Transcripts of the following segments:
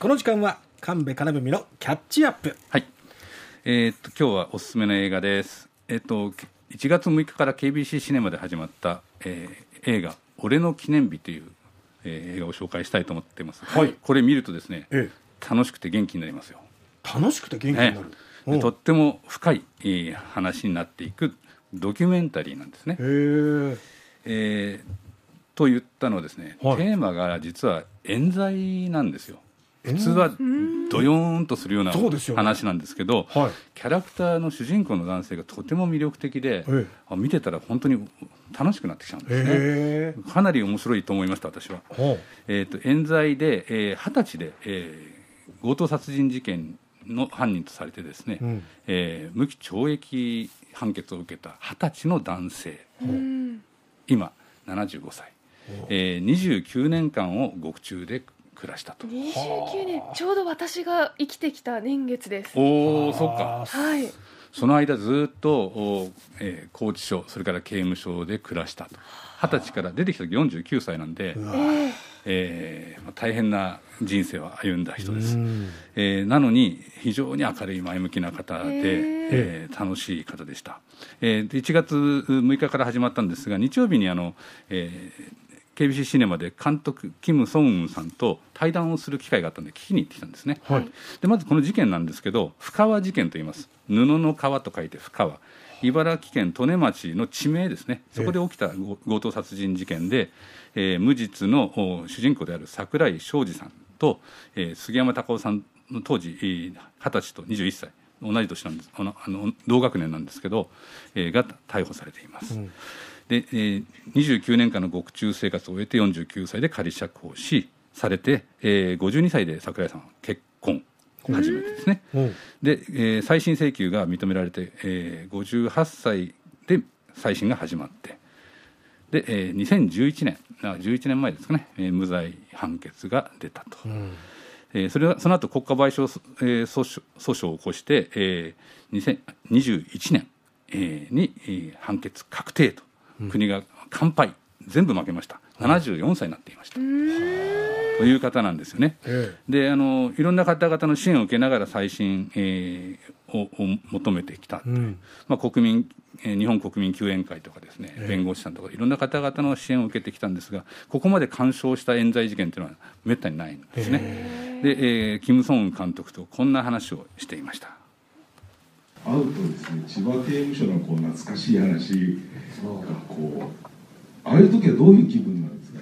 この時間は神戸金文のキャッチアップはい。えーっと今日はおすすめの映画です。えっと1月6日から KBC シネマで始まった、えー映画俺の記念日という、えー映画を紹介したいと思っています。はいこれ見るとですね、え楽しくて元気になりますよ。楽しくて元気になる、ねとっても深い、えー話になっていくドキュメンタリーなんですね。へええーと言ったのはですね、はいテーマが実は冤罪なんですよ。冤普通はドヨーンとするような話なんですけど、はい。キャラクターの主人公の男性がとても魅力的で、え見てたら本当に楽しくなってきちゃうんですね。へえ。かなり面白いと思いました私は。ほえー、と冤罪でえー二十、歳で、えー強盗殺人事件の犯人とされてですね、うん。えー無期懲役判決を受けた二十歳の男性、今75歳、えー、29年間を獄中で暮らしたと。29年ちょうど私が生きてきた年月です。おおそっか。はい。その間ずっと、おえー拘置所それから刑務所で暮らしたと。二十歳から出てきた時49歳なんで、ええーまあ大変な人生を歩んだ人です、うん。えーなのに非常に明るい前向きな方で、えー。楽しい方でした、えーで1月6日から始まったんですが日曜日にあの、えー KBC シネマで監督キム・ソンウンさんと対談をする機会があったんで聞きに行ってきたんですね、はい。でまずこの事件なんですけど深川事件と言います。布の川と書いて深川。茨城県利根町の地名ですね。そこで起きたご強盗殺人事件で、えー無実のお主人公である桜井昌司さんと、えー杉山隆夫さんの当時えー二十歳と21歳。同じ年なんです。あのあの同学年なんですけど、えーが逮捕されています、で、えー29年間の獄中生活を終えて49歳で仮釈放しされて、えー52歳で桜井さんは結婚初めてですね、うん。で、えー再審請求が認められて、えー58歳で再審が始まって。で、えー2011年あ11年前ですかね、えー無罪判決が出たと、えーそれはその後国家賠償、えー訴訟訴訟を起こして、えー2021年、えーに、えー判決確定と、国が完敗全部負けました。74歳になっていました、という方なんですよね。えであのいろんな方々の支援を受けながら再審、えーをを求めてきた。う、うん。まあ、国民、えー日本国民救援会とかですね、弁護士さんとかいろんな方々の支援を受けてきたんですがここまで干渉した冤罪事件というのはめったにないんですね。で、えーキム・ソン監督とこんな話をしていました。会うとですね千葉刑務所のこう懐かしい話がこうああいう時はどういう気分なんですか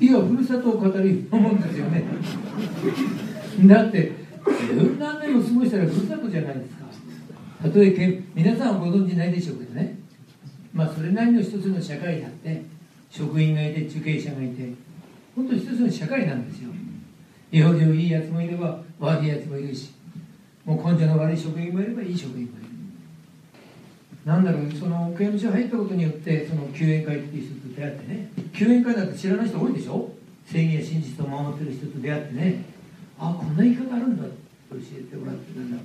いや、ふるさとを語り思うんですよね。だって、十何年も過ごしたらふるさとじゃないですか。たとえけ皆さんはご存知ないでしょうけどね、まあ、それなりの一つの社会だって、職員がいて、受刑者がいて、本当に一つの社会なんですよ。表情いいやつもいれば、悪いやつもいるし、もう根性の悪い職員もいれば、いい職員もいる。なんだろう、その刑務所入ったことによって、その救援会っていう人と出会ってね、救援会なんて知らない人多いでしょ？正義や真実を守ってる人と出会ってね、あこんな言い方あるんだと教えてもらってなんだ。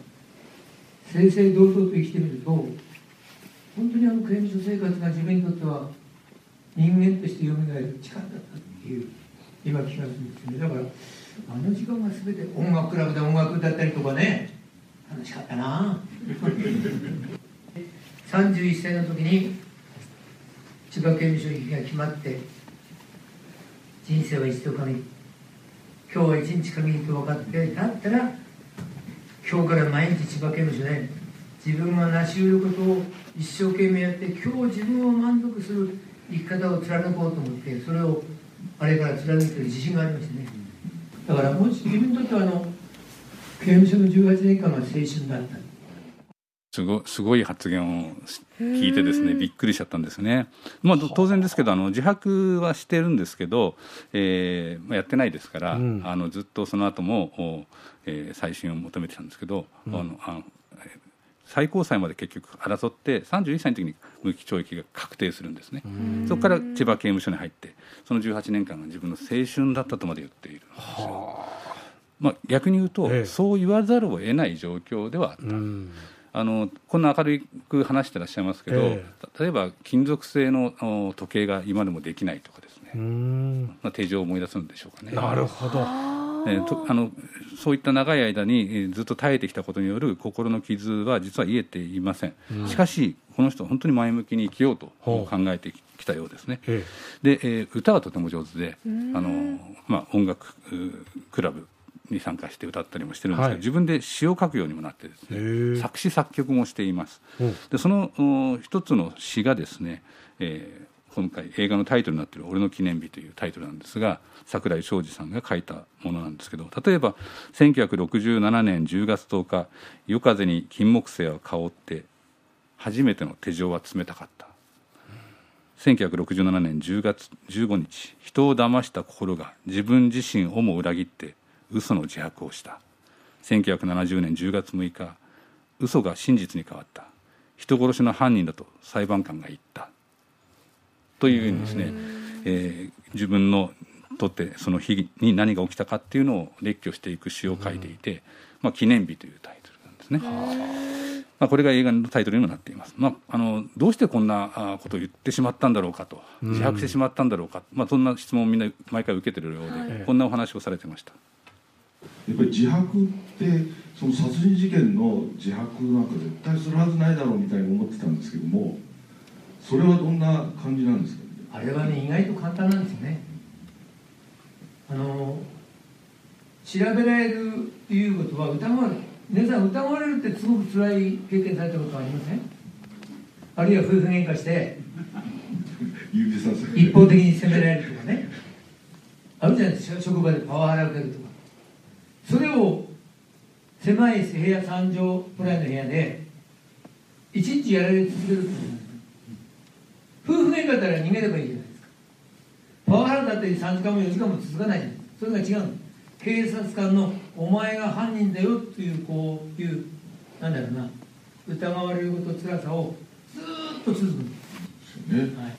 正々堂々と生きてみると、本当にあの刑務所生活が自分にとっては、人間として蘇る力だったっていう、今気がするんですよね。だから、あの時間が全て音楽クラブで音楽歌ったりとかね、楽しかったな。31歳の時に千葉刑務所行きが決まって人生は一度限り今日は一日限りと分かってだったら今日から毎日千葉刑務所で自分が成し得ることを一生懸命やって今日自分を満足する生き方を貫こうと思ってそれをあれから貫いてる自信がありましてね。だからもし自分にとってはあの刑務所の18年間が青春だった。すごすごい発言を聞いてですねびっくりしちゃったんですね、まあ、当然ですけどあの自白はしてるんですけど、えーまあ、やってないですから、うん。あのずっとその後も、おえー再審を求めてたんですけど、あのあのえー最高裁まで結局争って31歳の時に無期懲役が確定するんですね。そこから千葉刑務所に入ってその18年間が自分の青春だったとまで言っているんですよ。まあ、逆に言うと、ええ。そう言わざるを得ない状況ではあった、うん。あのこんな明るく話してらっしゃいますけど、え例えば金属製のお時計が今でもできないとかですね、うん。まあ、手錠を思い出すんでしょうかね。なるほど。あえーとあのそういった長い間にえーずっと耐えてきたことによる心の傷は実は癒えていません、しかしこの人は本当に前向きに生きようと考えてきたようですね。えで、えー歌はとても上手であの、まあ、音楽うークラブに参加して歌ったりもしてるんですけど、はい。自分で詩を書くようにもなってですへねー作詞作曲もしています。うん。でそのお一つの詩がですね、えー今回映画のタイトルになっている「俺の記念日」というタイトルなんですが桜井昌司さんが書いたものなんですけど例えば1967年10月10日夜風に金木犀は香って初めての手錠は冷たかった。1967年10月15日人を騙した心が自分自身をも裏切って嘘の自白をした。1970年10月6日嘘が真実に変わった。人殺しの犯人だと裁判官が言った。というようにですね、えー自分のとってその日に何が起きたかっていうのを列挙していく詩を書いていて「まあ、記念日」というタイトルなんですね。まあ、これが映画のタイトルにもなっています、まあ、あのどうしてこんなあことを言ってしまったんだろうかと自白してしまったんだろうか、まあ、そんな質問をみんな毎回受けてるようで、はい。こんなお話をされてました。やっぱり自白ってその殺人事件の自白なんか絶対するはずないだろうみたいに思ってたんですけどもそれはどんな感じなんですか？ねあれはね意外と簡単なんですよね。あの調べられるっていうことは疑われる皆さん疑われるってすごく辛い経験されたことはありません？あるいは夫婦喧嘩して 一方的に責められるとかね。あるじゃないですか職場でパワハラ受けるとかそれを狭い部屋3畳くらいの部屋で一日やられ続ける夫婦喧嘩だったら逃げればいいじゃないですか。パワハラだったり3時間も4時間も続かないそれが違うの。警察官のお前が犯人だよっていうこういうなんだろうな。疑われること辛さをずーっと続く。んですね。はい、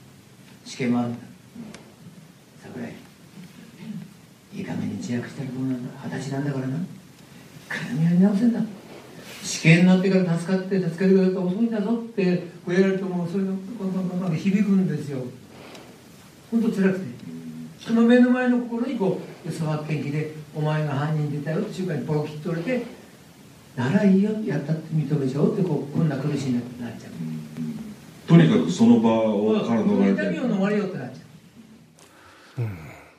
試験もあるんだ桜井いい加減に自白したらどうなんだ二十歳なんだからな。金にやり直せんだ。試験になってから助かって助けてくれたら遅いんだぞってこうやられるともうそれがバンバンバンバン響くんですよ。本当辛くて。その目の前の心にこう嘘発見器で「お前が犯人でいたよ」って瞬間にポロキッと折れて「ならいいよやったって認めちゃおう」ってこうこんな苦しいなってなっちゃう。とにかくその場をから痛みを逃れようってなっちゃう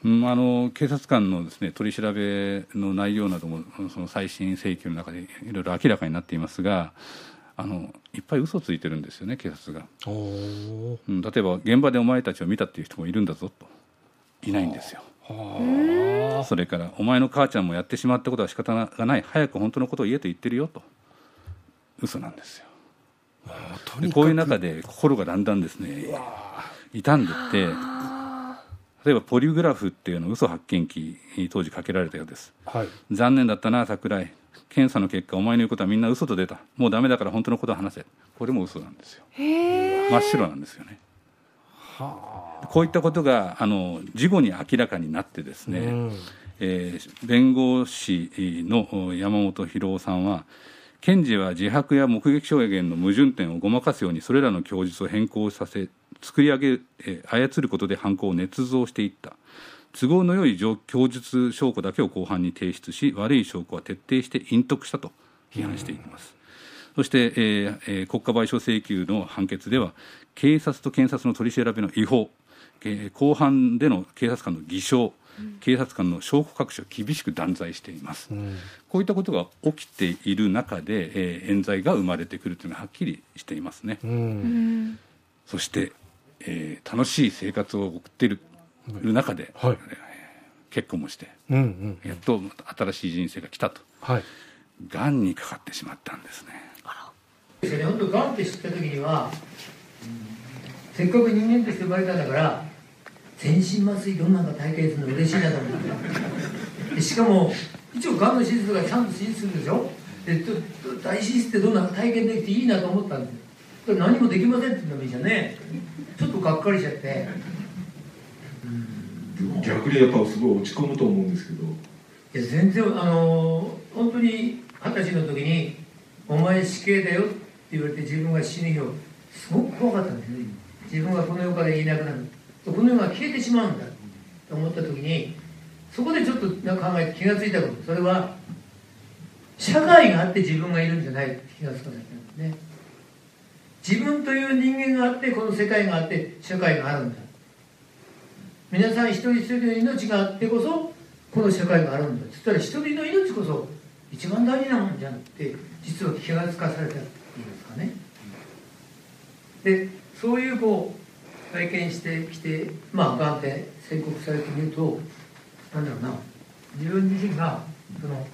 うん、あの警察官のです、ね、取り調べの内容などもその再審請求の中でいろいろ明らかになっていますがあのいっぱい嘘ついてるんですよね警察が、うん、例えば現場でお前たちを見たっていう人もいるんだぞと。いないんですよ。はそれからお前の母ちゃんもやってしまったことは仕方がない。早く本当のことを言えと言ってるよと。嘘なんですよ。こういう中で心がだんだんですね傷んでって例えばポリグラフっていうの嘘発見器当時かけられたようです。はい。残念だったな桜井。検査の結果お前の言うことはみんな嘘と出た。もうダメだから本当のことを話せ。これも嘘なんですよ。へえ真っ白なんですよね。こういったことがあの事後に明らかになってですね、うん。えー弁護士の山本博夫さんは検事は自白や目撃証言の矛盾点をごまかすようにそれらの供述を変更させ作り上げ、操ることで犯行を捏造していった。都合の良い供述証拠だけを公判に提出し悪い証拠は徹底して隠匿したと批判しています、そして、えーえー国家賠償請求の判決では警察と検察の取り調べの違法えー公判での警察官の偽証警察官の証拠隠しを厳しく断罪しています、うん。こういったことが起きている中で、えー冤罪が生まれてくるというのははっきりしていますね、ううん。んそして、えー楽しい生活を送っている,、中で、はい。えー結婚もしてうんうん。やっと新しい人生が来たと。はい。がんにかかってしまったんですね。本当がんって知った時には、せっかく人間として生まれたんだから全身麻酔どんなのか体験するの嬉しいなと思って。でしかも一応がんの手術がちゃんと手術するんでしょ？でと大手術ってどんなのか体験できていいなと思ったんです。何もできませんって言うのもいいじゃんね。ちょっとがっかりしちゃって。逆にやっぱすごい落ち込むと思うんですけど。いや全然あのー本当に二十歳の時に「お前死刑だよ」って言われて自分が死ぬ日をすごく怖かったんですね自分がこの世からいなくなるこの世が消えてしまうんだ。と思った時にそこでちょっとなんか考えて気がついたこと。それは社会があって自分がいるんじゃない。って気がつかないけないね。自分という人間があってこの世界があって社会があるんだ。皆さん一人一人の命があってこそこの社会があるんだ。そしたら一人の命こそ一番大事なもんじゃんって実は気がつかされたっていうんですかね。でそういうこう体験してきてまあがんって宣告されてみるとなんだろうな。自分自身がその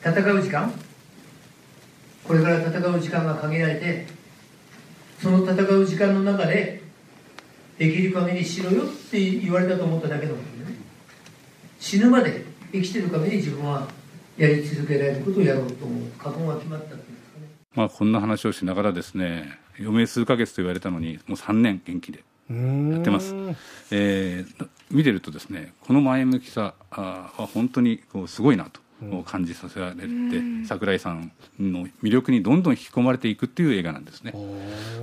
戦う時間これから戦う時間が限られてその戦う時間の中でできる限りしろよって言われたと思っただけのことでね。死ぬまで生きてる限り自分はやり続けられることをやろうと思う。覚悟が決まったっていうんですかね。まあ、こんな話をしながらですね余命数ヶ月と言われたのにもう3年元気でややってます、えー見てるとですねこの前向きさは本当にこうすごいなと感じさせられて、桜井さんの魅力にどんどん引き込まれていくっていう映画なんですね。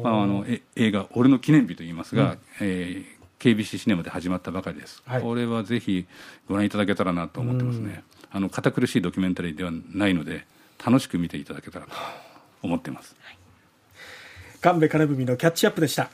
まあ、あのえ映画「俺の記念日」といいますが、えー KBC シネマで始まったばかりです、はい。これはぜひご覧いただけたらなと思ってますね、あの堅苦しいドキュメンタリーではないので楽しく見ていただけたらと思ってます神戸金文のキャッチアップでした。